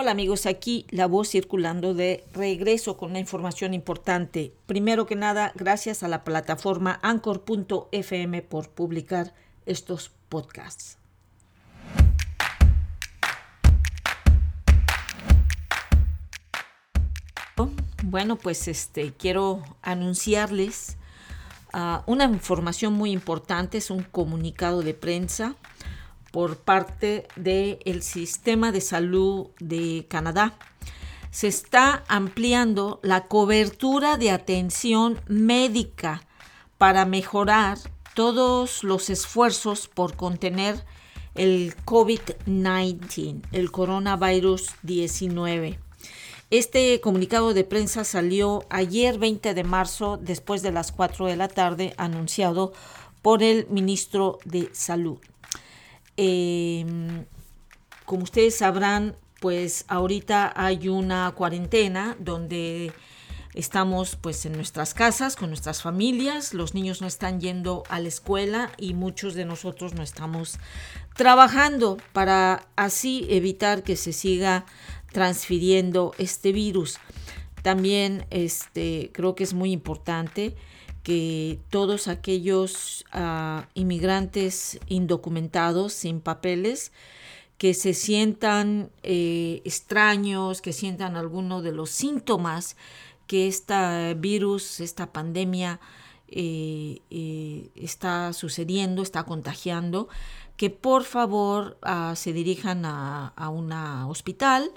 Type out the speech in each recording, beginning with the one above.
Hola amigos, aquí la voz circulando de regreso con una información importante. Primero que nada, gracias a la plataforma anchor.fm por publicar estos podcasts. Bueno, pues este quiero anunciarles uh, una información muy importante, es un comunicado de prensa por parte del sistema de salud de Canadá. Se está ampliando la cobertura de atención médica para mejorar todos los esfuerzos por contener el COVID-19, el coronavirus 19. Este comunicado de prensa salió ayer 20 de marzo después de las 4 de la tarde anunciado por el ministro de Salud. Em, como ustedes sabrán, pues ahorita hay una cuarentena donde estamos pues en nuestras casas con nuestras familias, los niños no están yendo a la escuela y muchos de nosotros no estamos trabajando para así evitar que se siga transfiriendo este virus. También este, creo que es muy importante que todos aquellos ah, inmigrantes indocumentados, sin papeles, que se sientan eh, extraños, que sientan alguno de los síntomas que este virus, esta pandemia eh, eh, está sucediendo, está contagiando, que por favor ah, se dirijan a, a un hospital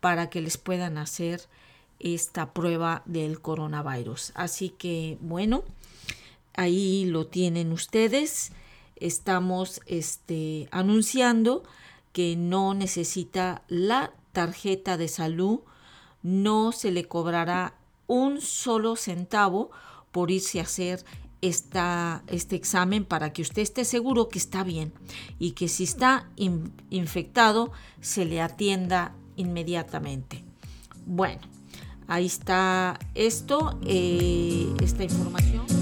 para que les puedan hacer esta prueba del coronavirus. Así que bueno, ahí lo tienen ustedes. Estamos este, anunciando que no necesita la tarjeta de salud, no se le cobrará un solo centavo por irse a hacer esta, este examen para que usted esté seguro que está bien y que si está infectado se le atienda inmediatamente. Bueno, ahí está esto, eh, esta información.